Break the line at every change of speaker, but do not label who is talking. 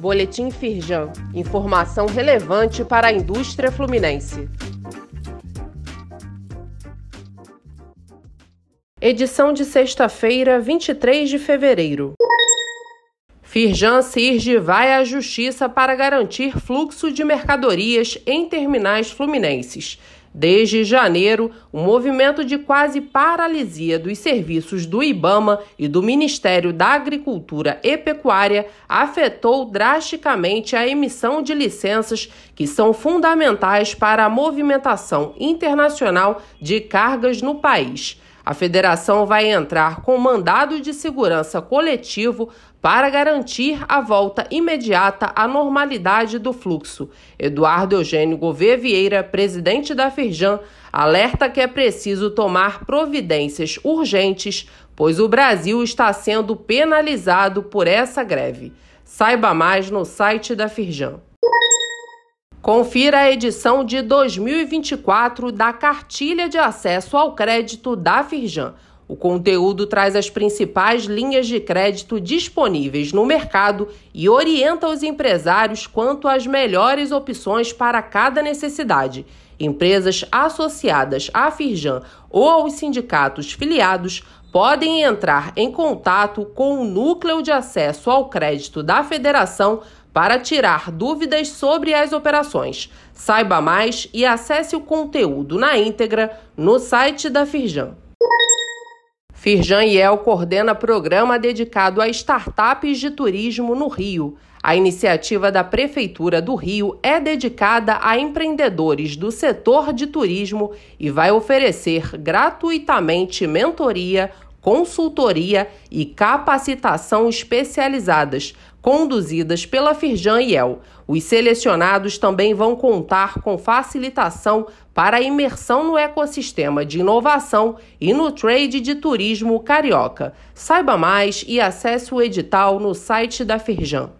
Boletim Firjan. Informação relevante para a indústria fluminense. Edição de sexta-feira, 23 de fevereiro. Firjan Sirge vai à justiça para garantir fluxo de mercadorias em terminais fluminenses. Desde janeiro, o um movimento de quase paralisia dos serviços do IBAMA e do Ministério da Agricultura e Pecuária afetou drasticamente a emissão de licenças que são fundamentais para a movimentação internacional de cargas no país. A federação vai entrar com mandado de segurança coletivo para garantir a volta imediata à normalidade do fluxo. Eduardo Eugênio Gouveia Vieira, presidente da Firjan, alerta que é preciso tomar providências urgentes, pois o Brasil está sendo penalizado por essa greve. Saiba mais no site da Firjan. Confira a edição de 2024 da Cartilha de Acesso ao Crédito da Firjan. O conteúdo traz as principais linhas de crédito disponíveis no mercado e orienta os empresários quanto às melhores opções para cada necessidade. Empresas associadas à Firjan ou aos sindicatos filiados podem entrar em contato com o Núcleo de Acesso ao Crédito da Federação para tirar dúvidas sobre as operações. Saiba mais e acesse o conteúdo na íntegra no site da Firjan. Firjan Iel coordena programa dedicado a startups de turismo no Rio. A iniciativa da Prefeitura do Rio é dedicada a empreendedores do setor de turismo e vai oferecer gratuitamente mentoria, consultoria e capacitação especializadas, conduzidas pela Firjan IEL. Os selecionados também vão contar com facilitação para a imersão no ecossistema de inovação e no trade de turismo carioca. Saiba mais e acesse o edital no site da Firjan.